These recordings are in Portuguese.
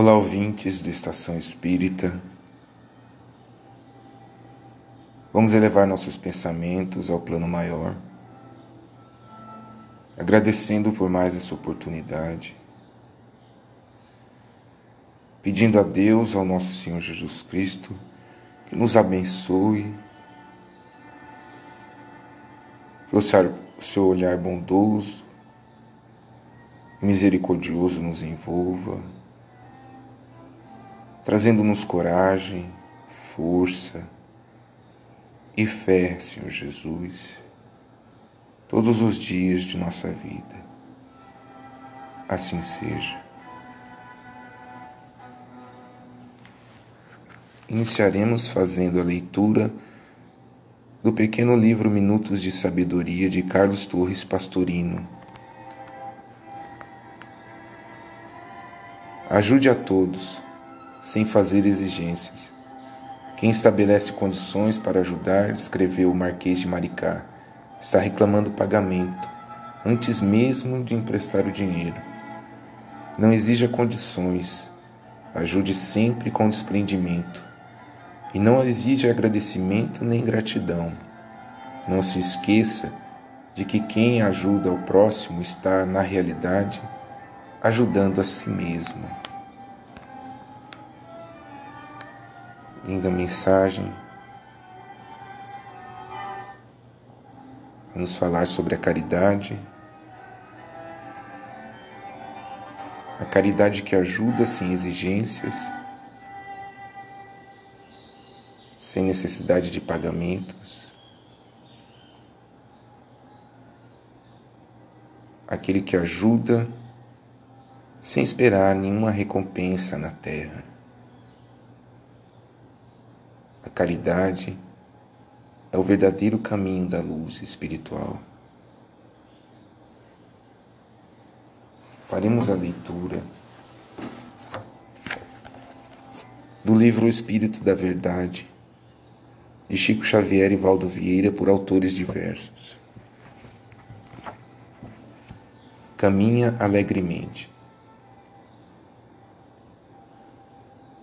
Olá, ouvintes do Estação Espírita. Vamos elevar nossos pensamentos ao plano maior, agradecendo por mais essa oportunidade, pedindo a Deus, ao nosso Senhor Jesus Cristo, que nos abençoe, que o seu olhar bondoso, misericordioso nos envolva, trazendo-nos coragem, força e fé, Senhor Jesus, todos os dias de nossa vida. Assim seja. Iniciaremos fazendo a leitura do pequeno livro Minutos de Sabedoria de Carlos Torres Pastorino. Ajude a todos, sem fazer exigências. Quem estabelece condições para ajudar, escreveu o Marquês de Maricá, está reclamando pagamento, antes mesmo de emprestar o dinheiro. Não exija condições, ajude sempre com desprendimento. E não exija agradecimento nem gratidão. Não se esqueça de que quem ajuda o próximo está, na realidade, ajudando a si mesmo. Linda mensagem. Vamos falar sobre a caridade. A caridade que ajuda sem exigências, sem necessidade de pagamentos. Aquele que ajuda sem esperar nenhuma recompensa na terra. A caridade é o verdadeiro caminho da luz espiritual. Faremos a leitura do livro O Espírito da Verdade, de Chico Xavier e Valdo Vieira, por autores diversos. Caminha alegremente.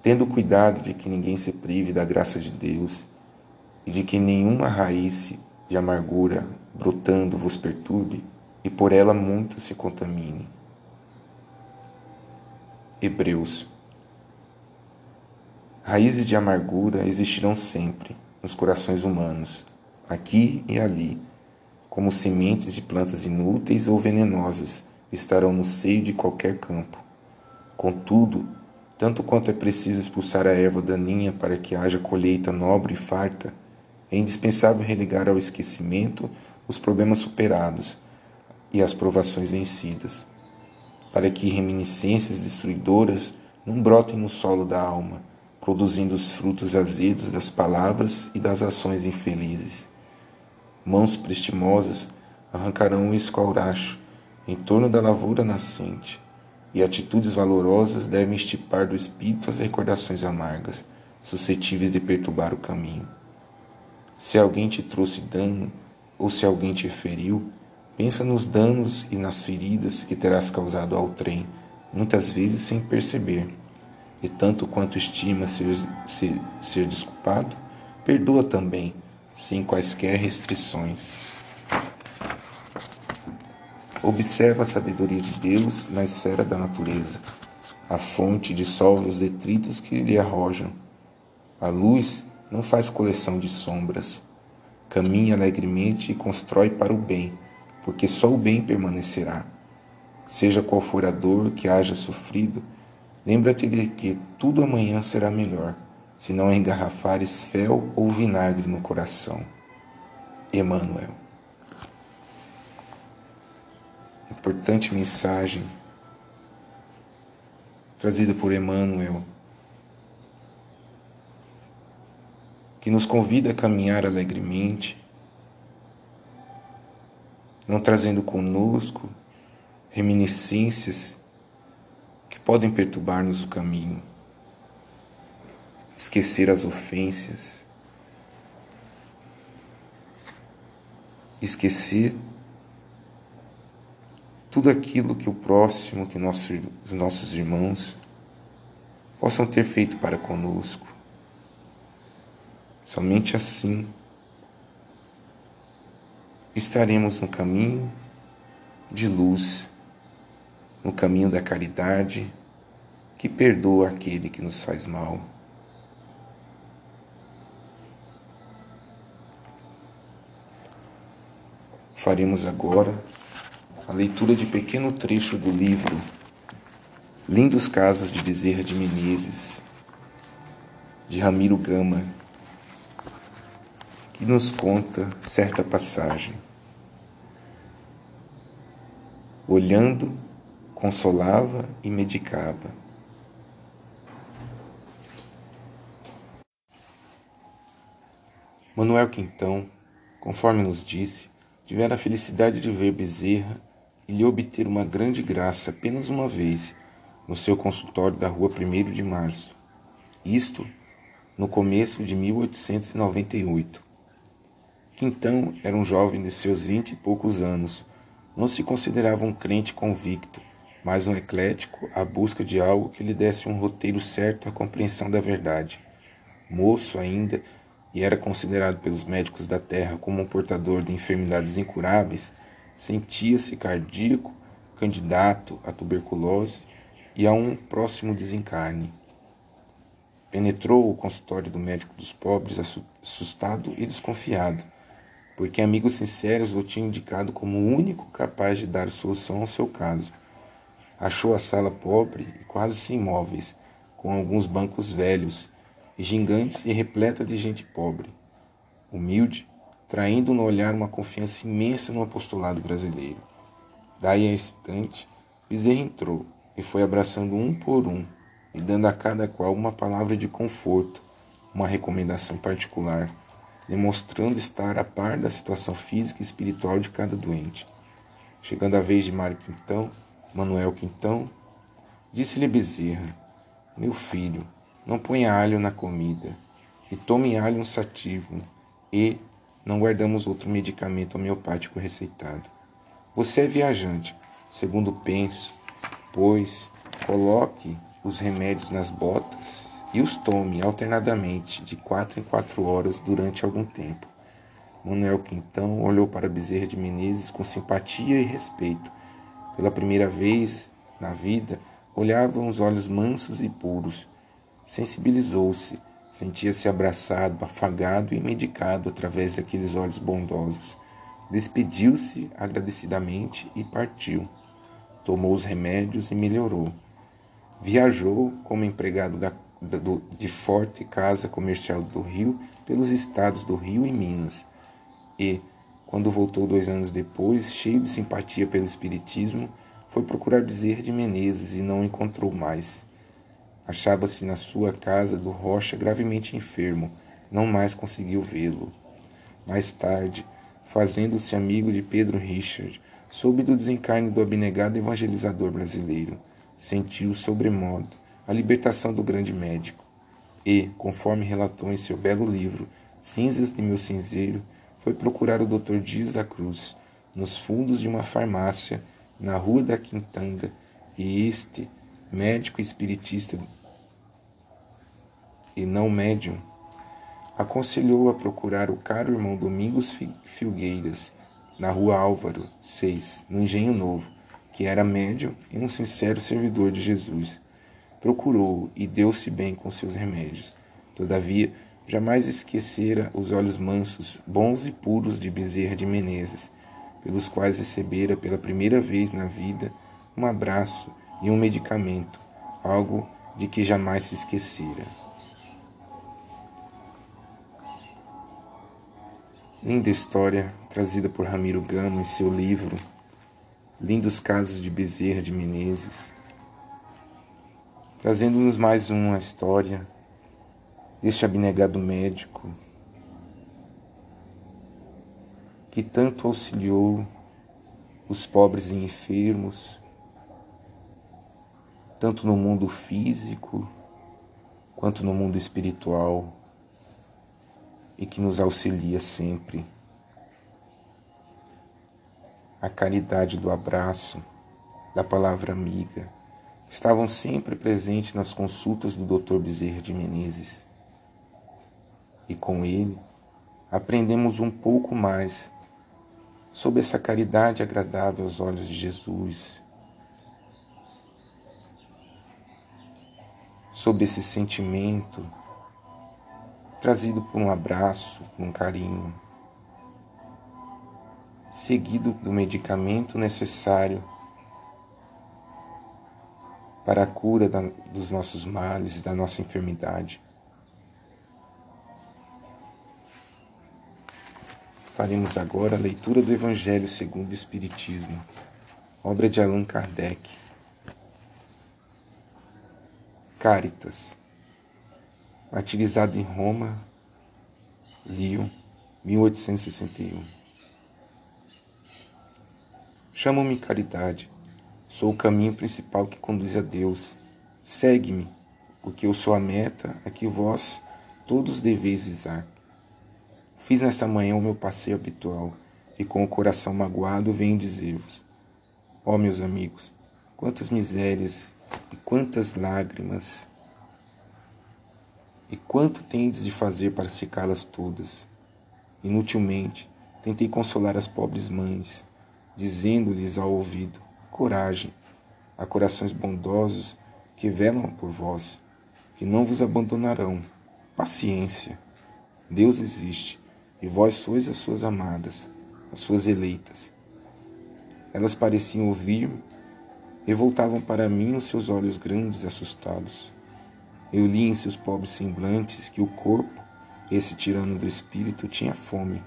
Tendo cuidado de que ninguém se prive da graça de Deus e de que nenhuma raiz de amargura brotando vos perturbe e por ela muito se contamine. Hebreus Raízes de amargura existirão sempre nos corações humanos, aqui e ali, como sementes de plantas inúteis ou venenosas estarão no seio de qualquer campo. Contudo, tanto quanto é preciso expulsar a erva daninha para que haja colheita nobre e farta, é indispensável religar ao esquecimento os problemas superados e as provações vencidas, para que reminiscências destruidoras não brotem no solo da alma, produzindo os frutos azedos das palavras e das ações infelizes. Mãos prestimosas arrancarão o escauracho em torno da lavoura nascente, e atitudes valorosas devem estipar do espírito as recordações amargas, suscetíveis de perturbar o caminho. Se alguém te trouxe dano, ou se alguém te feriu, pensa nos danos e nas feridas que terás causado ao trem, muitas vezes sem perceber. E tanto quanto estima ser, ser, ser desculpado, perdoa também, sem quaisquer restrições. Observa a sabedoria de Deus na esfera da natureza. A fonte dissolve os detritos que lhe arrojam. A luz não faz coleção de sombras. Caminha alegremente e constrói para o bem, porque só o bem permanecerá. Seja qual for a dor que haja sofrido, lembra-te de que tudo amanhã será melhor, se não engarrafares fel ou vinagre no coração. Emmanuel. Importante mensagem trazida por Emmanuel, que nos convida a caminhar alegremente, não trazendo conosco reminiscências que podem perturbar-nos o caminho, esquecer as ofensas, esquecer tudo aquilo que o próximo, que nossos, os nossos irmãos possam ter feito para conosco. Somente assim estaremos no caminho de luz, no caminho da caridade que perdoa aquele que nos faz mal. Faremos agora leitura de pequeno trecho do livro Lindos Casos de Bezerra de Menezes, de Ramiro Gama, que nos conta certa passagem. Olhando, consolava e medicava. Manuel Quintão, conforme nos disse, tivera a felicidade de ver Bezerra e lhe obter uma grande graça apenas uma vez no seu consultório da rua 1 de março. Isto no começo de 1898. Quintão era um jovem de seus vinte e poucos anos. Não se considerava um crente convicto, mas um eclético à busca de algo que lhe desse um roteiro certo à compreensão da verdade. Moço ainda, e era considerado pelos médicos da terra como um portador de enfermidades incuráveis, sentia-se cardíaco, candidato à tuberculose e a um próximo desencarne. Penetrou o consultório do médico dos pobres assustado e desconfiado, porque amigos sinceros o tinham indicado como o único capaz de dar solução ao seu caso. Achou a sala pobre e quase sem móveis, com alguns bancos velhos, gigantes e repleta de gente pobre. Humilde, traindo no olhar uma confiança imensa no apostolado brasileiro. Daí a instante, Bezerra entrou e foi abraçando um por um e dando a cada qual uma palavra de conforto, uma recomendação particular, demonstrando estar a par da situação física e espiritual de cada doente. Chegando a vez de Mário Quintão, Manuel Quintão, disse-lhe Bezerra: Meu filho, não ponha alho na comida, e tome alho um sativo, e não guardamos outro medicamento homeopático receitado. Você é viajante, segundo penso, pois coloque os remédios nas botas e os tome alternadamente de quatro em quatro horas durante algum tempo. Manuel Quintão olhou para Bezerra de Menezes com simpatia e respeito. Pela primeira vez na vida, olhava uns olhos mansos e puros. Sensibilizou-se Sentia-se abraçado, afagado e medicado através daqueles olhos bondosos. Despediu-se agradecidamente e partiu. Tomou os remédios e melhorou. Viajou como empregado da, do, de forte casa comercial do Rio pelos estados do Rio e Minas. E, quando voltou dois anos depois, cheio de simpatia pelo Espiritismo, foi procurar dizer de Menezes e não encontrou mais. Achava-se na sua casa do Rocha gravemente enfermo, não mais conseguiu vê-lo. Mais tarde, fazendo-se amigo de Pedro Richard, soube do desencarne do abnegado evangelizador brasileiro. Sentiu sobremodo a libertação do grande médico. E, conforme relatou em seu belo livro Cinzas de Meu Cinzeiro, foi procurar o Dr. Dias da Cruz, nos fundos de uma farmácia, na Rua da Quintanga, e este, médico espiritista e não médium, aconselhou a procurar o caro irmão Domingos Filgueiras, na rua Álvaro, 6, no Engenho Novo, que era médium e um sincero servidor de Jesus. Procurou e deu-se bem com seus remédios. Todavia, jamais esquecera os olhos mansos, bons e puros de Bezerra de Menezes, pelos quais recebera pela primeira vez na vida um abraço e um medicamento, algo de que jamais se esquecera. Linda história trazida por Ramiro Gama em seu livro Lindos Casos de Bezerra de Menezes, trazendo-nos mais uma história deste abnegado médico que tanto auxiliou os pobres e enfermos, tanto no mundo físico quanto no mundo espiritual e que nos auxilia sempre. A caridade do abraço, da palavra amiga, estavam sempre presentes nas consultas do Dr. Bezerra de Menezes. E com ele aprendemos um pouco mais sobre essa caridade agradável aos olhos de Jesus, sobre esse sentimento trazido por um abraço, por um carinho, seguido do medicamento necessário para a cura da, dos nossos males, da nossa enfermidade. Faremos agora a leitura do Evangelho segundo o Espiritismo, obra de Allan Kardec. Caritas, martirizado em Roma, Rio, 1861. Chamo-me caridade Sou o caminho principal que conduz a Deus. Segue-me, porque eu sou a meta a que vós todos deveis visar. Fiz nesta manhã o meu passeio habitual e com o coração magoado venho dizer-vos: Ó oh, meus amigos, quantas misérias quantas lágrimas e quanto tendes de fazer para secá-las todas? Inutilmente tentei consolar as pobres mães, dizendo-lhes ao ouvido: coragem a corações bondosos que velam por vós, que não vos abandonarão. Paciência. Deus existe e vós sois as suas amadas, as suas eleitas. Elas pareciam ouvir-me e voltavam para mim os seus olhos grandes e assustados. Eu li em seus pobres semblantes que o corpo, esse tirano do espírito, tinha fome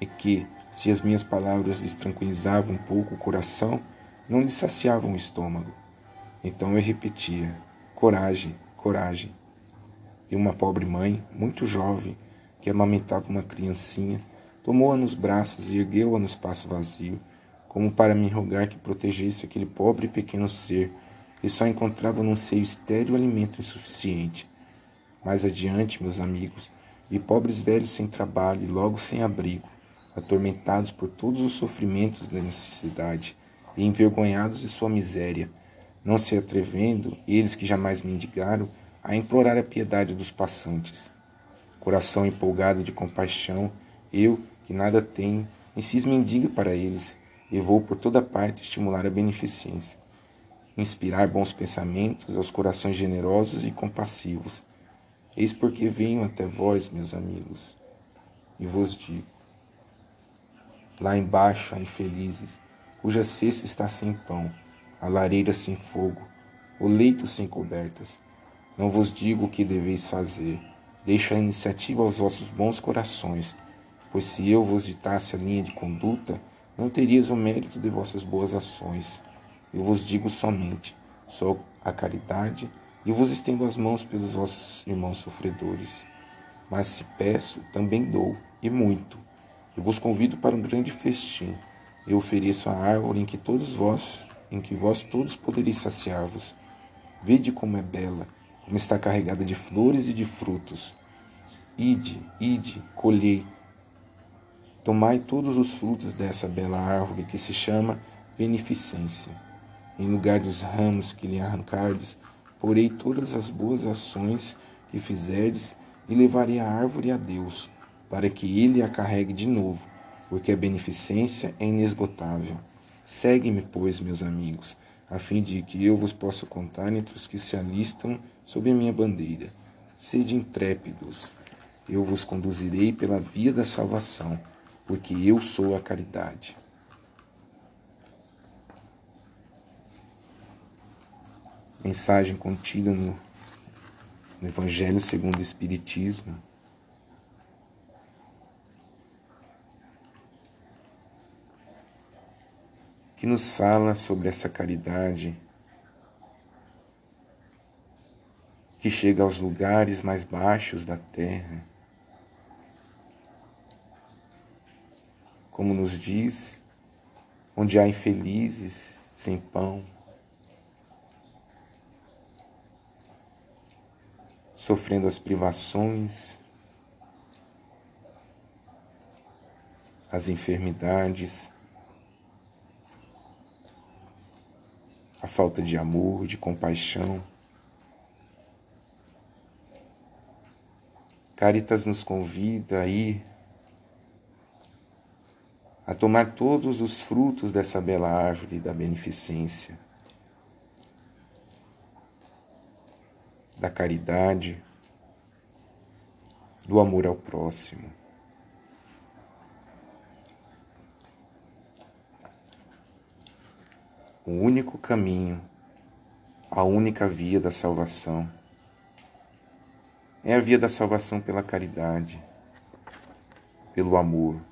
e que, se as minhas palavras lhes tranquilizavam um pouco o coração, não lhe saciavam o estômago. Então eu repetia: coragem, coragem. E uma pobre mãe, muito jovem, que amamentava uma criancinha, tomou-a nos braços e ergueu-a no espaço vazio, como para me rogar que protegesse aquele pobre e pequeno ser que só encontrava num seio estéril alimento insuficiente. Mais adiante, meus amigos, e pobres velhos sem trabalho e logo sem abrigo, atormentados por todos os sofrimentos da necessidade, e envergonhados de sua miséria, não se atrevendo, eles que jamais mendigaram, a implorar a piedade dos passantes. Coração empolgado de compaixão, eu, que nada tenho, me fiz mendigo para eles e vou por toda parte estimular a beneficência, inspirar bons pensamentos aos corações generosos e compassivos. Eis porque venho até vós, meus amigos, e vos digo: lá embaixo há infelizes cuja cesta está sem pão, a lareira sem fogo, o leito sem cobertas. Não vos digo o que deveis fazer, deixo a iniciativa aos vossos bons corações, pois se eu vos ditasse a linha de conduta, não terias o mérito de vossas boas ações. Eu vos digo somente, sou a caridade e vos estendo as mãos pelos vossos irmãos sofredores. Mas se peço, também dou, e muito. Eu vos convido para um grande festim eu ofereço a árvore em que todos vós, em que vós todos podereis saciar-vos. Vede como é bela, como está carregada de flores e de frutos. Ide, ide, colhei. Tomai todos os frutos dessa bela árvore que se chama beneficência. Em lugar dos ramos que lhe arrancardes, porei todas as boas ações que fizerdes e levarei a árvore a Deus, para que ele a carregue de novo porque a beneficência é inesgotável. Segue-me, pois, meus amigos, a fim de que eu vos possa contar entre os que se alistam sob a minha bandeira. Sede intrépidos, eu vos conduzirei pela via da salvação, porque eu sou a caridade. Mensagem contida no, no Evangelho segundo o Espiritismo, que nos fala sobre essa caridade que chega aos lugares mais baixos da terra. Como nos diz, onde há infelizes sem pão, sofrendo as privações, as enfermidades, a falta de amor, de compaixão. Caritas nos convida a ir a tomar todos os frutos dessa bela árvore da beneficência, da caridade, do amor ao próximo. O único caminho, a única via da salvação é a via da salvação pela caridade, pelo amor.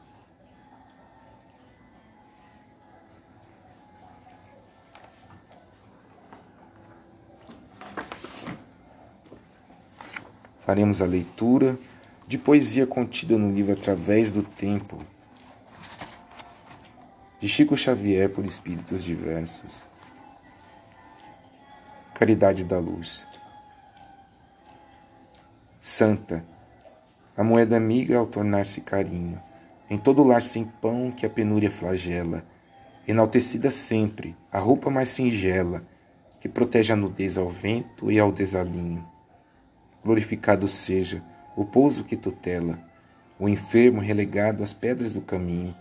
Faremos a leitura de poesia contida no livro Através do Tempo, de Chico Xavier por Espíritos Diversos. Caridade da Luz. Santa, a moeda amiga ao tornar-se carinho, em todo lar sem pão que a penúria flagela, enaltecida sempre, a roupa mais singela, que protege a nudez ao vento e ao desalinho. Glorificado seja o pouso que tutela, o enfermo relegado às pedras do caminho,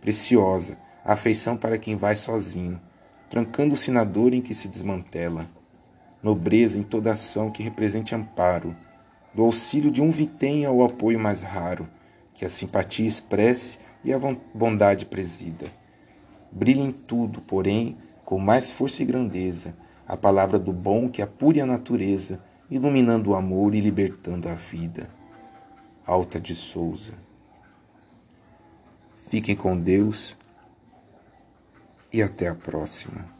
preciosa a afeição para quem vai sozinho, trancando-se na dor em que se desmantela, nobreza em toda ação que represente amparo, do auxílio de um vitém ao apoio mais raro, que a simpatia expresse e a bondade presida. Brilha em tudo, porém, com mais força e grandeza, a palavra do bom que apure a natureza, iluminando o amor e libertando a vida. Alta de Souza. Fiquem com Deus e até a próxima.